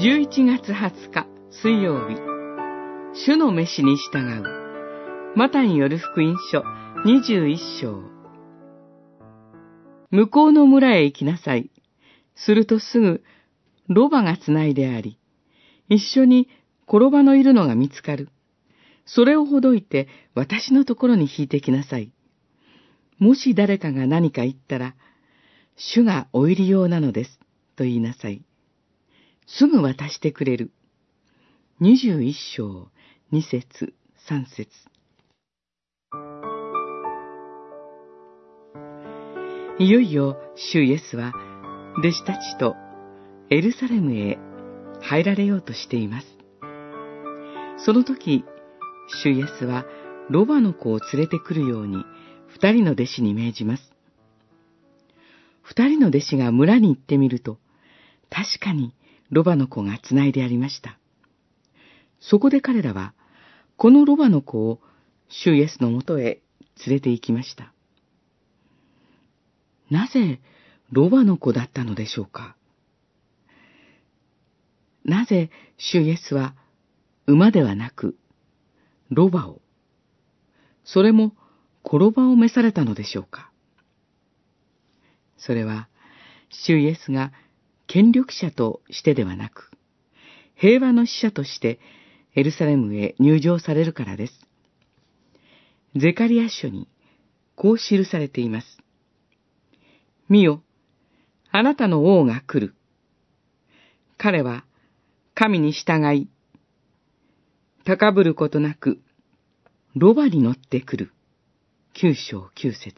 11月20日水曜日主の飯に従うマタによる福音書21章向こうの村へ行きなさい。するとすぐロバがつないであり、一緒に転ばのいるのが見つかる。それをほどいて私のところに引いてきなさい。もし誰かが何か言ったら、主がお入り用なのです、と言いなさい。すぐ渡してくれる。二十一章、二節、三節。いよいよ、主イエスは、弟子たちとエルサレムへ入られようとしています。その時、主イエスは、ロバの子を連れてくるように、二人の弟子に命じます。二人の弟子が村に行ってみると、確かにロバの子が繋いでありました。そこで彼らは、このロバの子を主イエスのもとへ連れて行きました。なぜロバの子だったのでしょうか？なぜ主イエスは馬ではなくロバを、それも転ばを召されたのでしょうか？それは、主イエスが権力者としてではなく、平和の使者としてエルサレムへ入場されるからです。ゼカリア書にこう記されています。見よ、あなたの王が来る。彼は神に従い、高ぶることなく、ロバに乗ってくる。九章九節。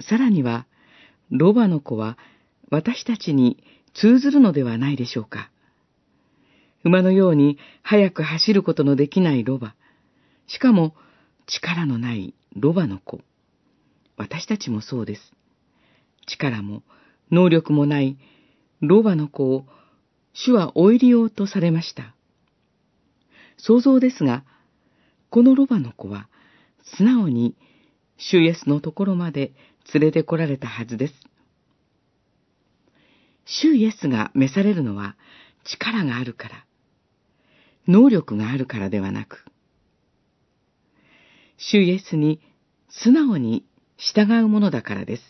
さらには、ロバの子は私たちに通ずるのではないでしょうか。馬のように速く走ることのできないロバ。しかも力のないロバの子。私たちもそうです。力も能力もないロバの子を主は追いりようとされました。想像ですが、このロバの子は素直に主イエスのところまで連れて来られたはずです。主イエスが召されるのは力があるから、能力があるからではなく、主イエスに素直に従うものだからです。